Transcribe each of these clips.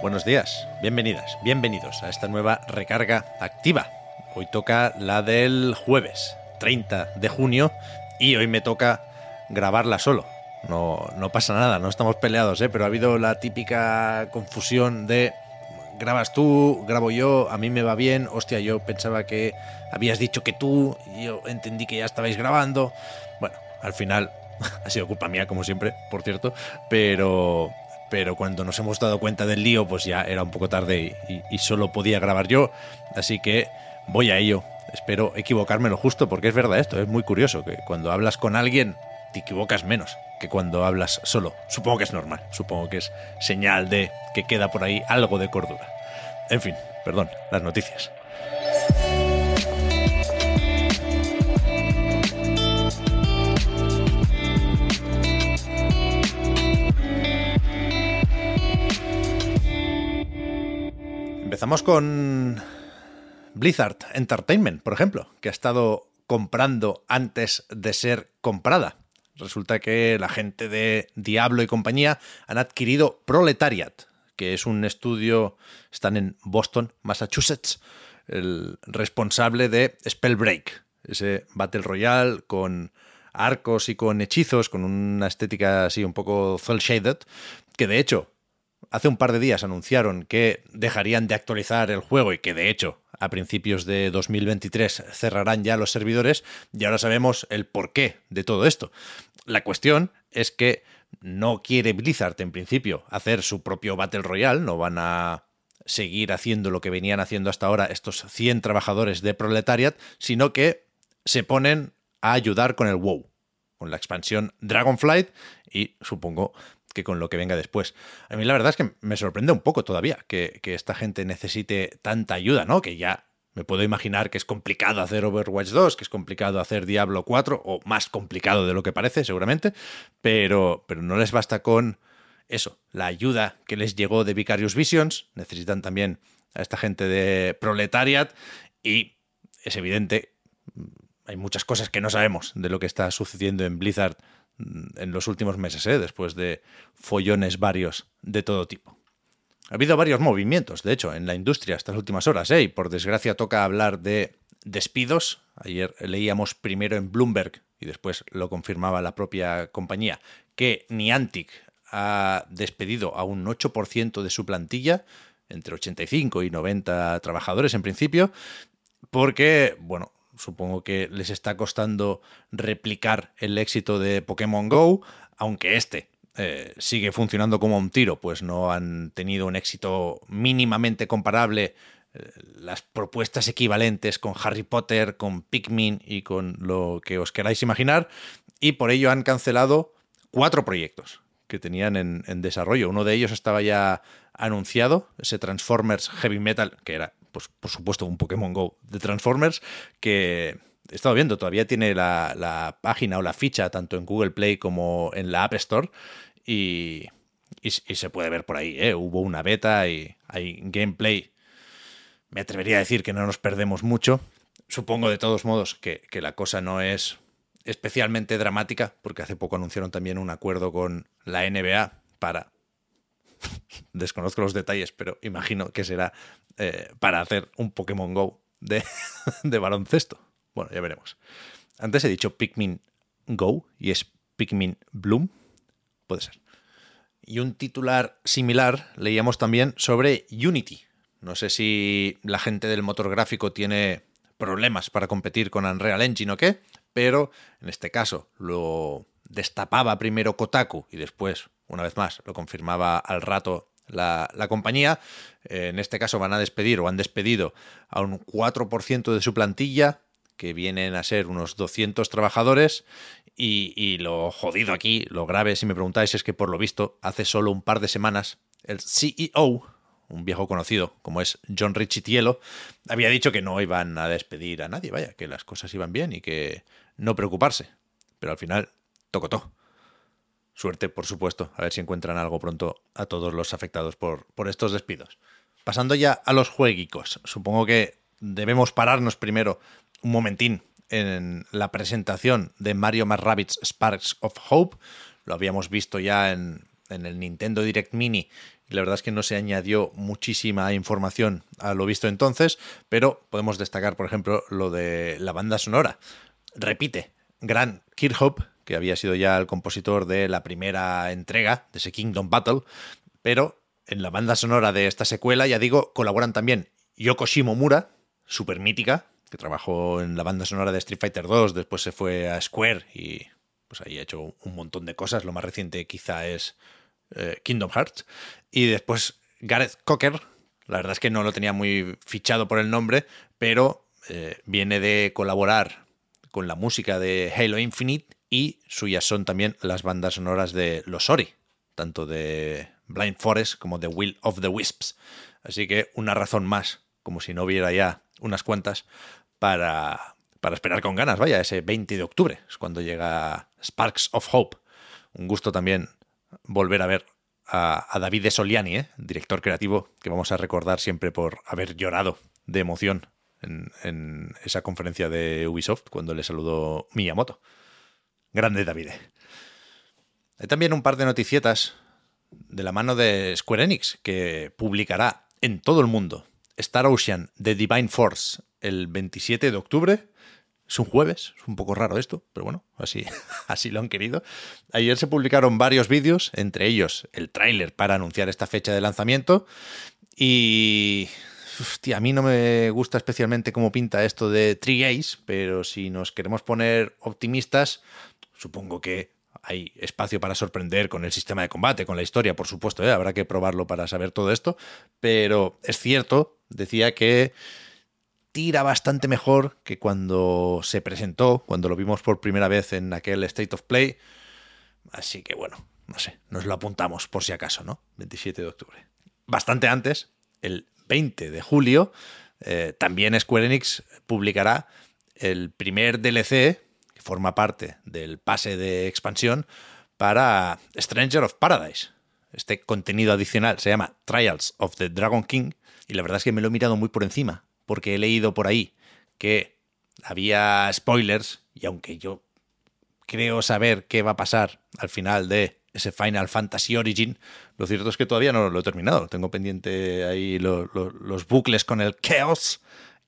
Buenos días, bienvenidas, bienvenidos a esta nueva recarga activa. Hoy toca la del jueves 30 de junio y hoy me toca grabarla solo. No, no pasa nada, no estamos peleados, ¿eh? pero ha habido la típica confusión de grabas tú, grabo yo, a mí me va bien, hostia, yo pensaba que habías dicho que tú, y yo entendí que ya estabais grabando. Bueno, al final ha sido culpa mía, como siempre, por cierto, pero, pero cuando nos hemos dado cuenta del lío, pues ya era un poco tarde y, solo podía grabar yo, así que voy a ello. Espero equivocarme lo justo, porque es verdad esto, es muy curioso que cuando hablas con alguien te equivocas menos que cuando hablas solo. Supongo que es normal, supongo que es señal de que queda por ahí algo de cordura. En fin, perdón, las noticias. Empezamos con Blizzard Entertainment, por ejemplo, que ha estado comprando antes de ser comprada. Resulta que la gente de Diablo y compañía han adquirido Proletariat, que es un estudio, están en Boston, Massachusetts, el responsable de Spellbreak, ese Battle Royale con arcos y con hechizos, con una estética así un poco cel shaded, que de hecho hace un par de días anunciaron que dejarían de actualizar el juego y que de hecho a principios de 2023 cerrarán ya los servidores y ahora sabemos el porqué de todo esto. La cuestión es que no quiere Blizzard en principio hacer su propio Battle Royale, no van a seguir haciendo lo que venían haciendo hasta ahora estos 100 trabajadores de Proletariat, sino que se ponen a ayudar con el WoW, con la expansión Dragonflight y supongo que con lo que venga después. A mí la verdad es que me sorprende un poco todavía que, esta gente necesite tanta ayuda, ¿no? Que ya me puedo imaginar que es complicado hacer Overwatch 2, que es complicado hacer Diablo 4, o más complicado de lo que parece, seguramente, pero, pero no les basta con eso, la ayuda que les llegó de Vicarious Visions, necesitan también a esta gente de Proletariat, y es evidente, hay muchas cosas que no sabemos de lo que está sucediendo en Blizzard en los últimos meses, ¿eh? después de follones varios de todo tipo. Ha habido varios movimientos, de hecho, en la industria estas últimas horas, ¿eh? y por desgracia toca hablar de despidos. Ayer leíamos primero en Bloomberg, y después lo confirmaba la propia compañía, que Niantic ha despedido a un 8% de su plantilla, entre 85 y 90 trabajadores en principio, porque, bueno, supongo que les está costando replicar el éxito de Pokémon Go, aunque este eh, sigue funcionando como un tiro, pues no han tenido un éxito mínimamente comparable. Eh, las propuestas equivalentes con Harry Potter, con Pikmin y con lo que os queráis imaginar, y por ello han cancelado cuatro proyectos que tenían en, en desarrollo. Uno de ellos estaba ya anunciado, ese Transformers Heavy Metal, que era pues por supuesto un Pokémon Go de Transformers, que he estado viendo, todavía tiene la, la, página o la ficha tanto en Google Play como en la App Store y, y, se puede ver por ahí, ¿eh? hubo una beta y hay gameplay. Me atrevería a decir que no nos perdemos mucho. Supongo de todos modos que, que la cosa no es especialmente dramática, porque hace poco anunciaron también un acuerdo con la NBA para desconozco los detalles, pero imagino que será eh, para hacer un Pokémon Go de, de, baloncesto. Bueno, ya veremos. Antes he dicho Pikmin Go y es Pikmin Bloom. Puede ser. Y un titular similar leíamos también sobre Unity. No sé si la gente del motor gráfico tiene problemas para competir con Unreal Engine o qué, pero en este caso lo destapaba primero Kotaku y después, una vez más, lo confirmaba al rato la, la, compañía. En este caso van a despedir o han despedido a un 4% de su plantilla, que vienen a ser unos 200 trabajadores, Y, lo jodido aquí, lo grave, si me preguntáis, es que por lo visto, hace solo un par de semanas, el CEO, un viejo conocido como es John Richitielo, había dicho que no iban a despedir a nadie, vaya, que las cosas iban bien y que no preocuparse. Pero al final, tocotó. Suerte, por supuesto, a ver si encuentran algo pronto a todos los afectados por, por estos despidos. Pasando ya a los jueguicos, supongo que debemos pararnos primero un momentín en la presentación de Mario más Rabbids Sparks of Hope. Lo habíamos visto ya en, el Nintendo Direct Mini y la verdad es que no se añadió muchísima información a lo visto entonces, pero podemos destacar, por ejemplo, lo de la banda sonora. Repite, Gran Kirchhoff, que había sido ya el compositor de la primera entrega de ese Kingdom Battle, pero en la banda sonora de esta secuela, ya digo, colaboran también Yoko Shimomura, super mítica, que trabajó en la banda sonora de Street Fighter 2, después se fue a Square y pues ahí ha hecho un montón de cosas. Lo más reciente quizá es eh, Kingdom Hearts. Y después Gareth Cocker, la verdad es que no lo tenía muy fichado por el nombre, pero eh, viene de colaborar con la música de Halo Infinite y suyas son también las bandas sonoras de los Ori, tanto de Blind Forest como de Will of the Wisps. Así que una razón más, como si no hubiera ya unas cuantas, para, para esperar con ganas, vaya, ese 20 de octubre es cuando llega Sparks of Hope. Un gusto también volver a ver a, David de Soliani, ¿eh? director creativo, que vamos a recordar siempre por haber llorado de emoción en, en esa conferencia de Ubisoft cuando le saludó Miyamoto. Grande David. Hay también un par de noticietas de la mano de Square Enix que publicará en todo el mundo Star Ocean The Divine Force el 27 de octubre. Es un jueves, es un poco raro esto, pero bueno, así, así lo han querido. Ayer se publicaron varios vídeos, entre ellos el tráiler para anunciar esta fecha de lanzamiento. Y a mí no me gusta especialmente cómo pinta esto de Tree pero si nos queremos poner optimistas, supongo que hay espacio para sorprender con el sistema de combate, con la historia, por supuesto, ¿eh? habrá que probarlo para saber todo esto, pero es cierto, decía que tira bastante mejor que cuando se presentó, cuando lo vimos por primera vez en aquel State of Play, así que bueno, no sé, nos lo apuntamos por si acaso, ¿no? 27 de octubre. Bastante antes, el 20 de julio, eh, también Square Enix publicará el primer DLC, forma parte del pase de expansión, para Stranger of Paradise. Este contenido adicional se llama Trials of the Dragon King y la verdad es que me lo he mirado muy por encima, porque he leído por ahí que había spoilers y aunque yo creo saber qué va a pasar al final de ese Final Fantasy Origin, lo cierto es que todavía no lo he terminado. Tengo pendiente ahí los bucles con el Chaos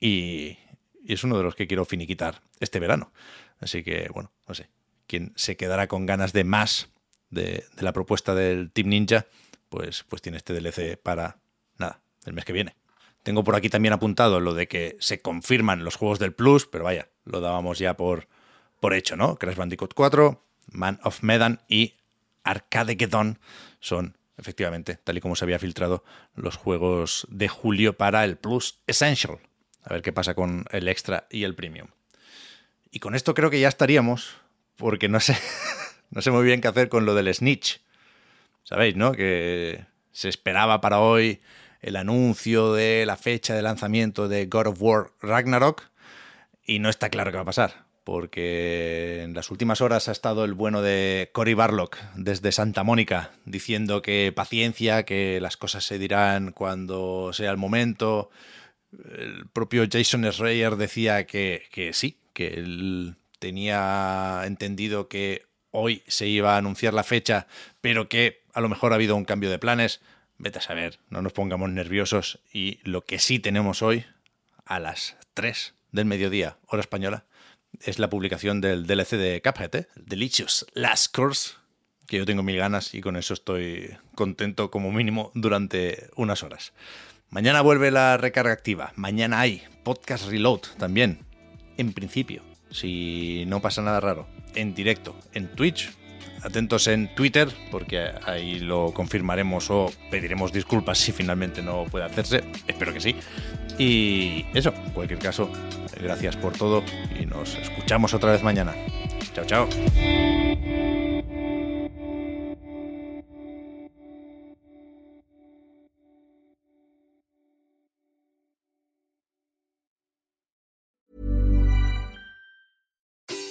y, es uno de los que quiero finiquitar este verano. Así que, bueno, no sé. Quien se quedará con ganas de más de, la propuesta del Team Ninja, pues, pues tiene este DLC para, nada, el mes que viene. Tengo por aquí también apuntado lo de que se confirman los juegos del Plus, pero vaya, lo dábamos ya por, por hecho, ¿no? Crash Bandicoot 4, Man of Medan y Arcadegeddon son efectivamente, tal y como se había filtrado, los juegos de julio para el Plus Essential. A ver qué pasa con el Extra y el Premium. Y con esto creo que ya estaríamos, porque no sé, no sé muy bien qué hacer con lo del Snitch. Sabéis, ¿no? Que se esperaba para hoy el anuncio de la fecha de lanzamiento de God of War Ragnarok y no está claro qué va a pasar porque en las últimas horas ha estado el bueno de Cory Barlock desde Santa Mónica diciendo que paciencia, que las cosas se dirán cuando sea el momento. El propio Jason Schreier decía que, que sí, que él tenía entendido que hoy se iba a anunciar la fecha, pero que a lo mejor ha habido un cambio de planes. Vete a saber, no nos pongamos nerviosos. Y lo que sí tenemos hoy, a las 3 del mediodía, hora española, es la publicación del DLC de Cuphead, ¿eh? Delicious Last Course, que yo tengo mil ganas y con eso estoy contento como mínimo durante unas horas. Mañana vuelve la recarga activa, mañana hay podcast reload también, en principio, si no pasa nada raro, en directo, en Twitch. Atentos en Twitter, porque ahí lo confirmaremos o pediremos disculpas si finalmente no puede hacerse. Espero que sí. Y eso, en cualquier caso, gracias por todo y nos escuchamos otra vez mañana. Chao, chao.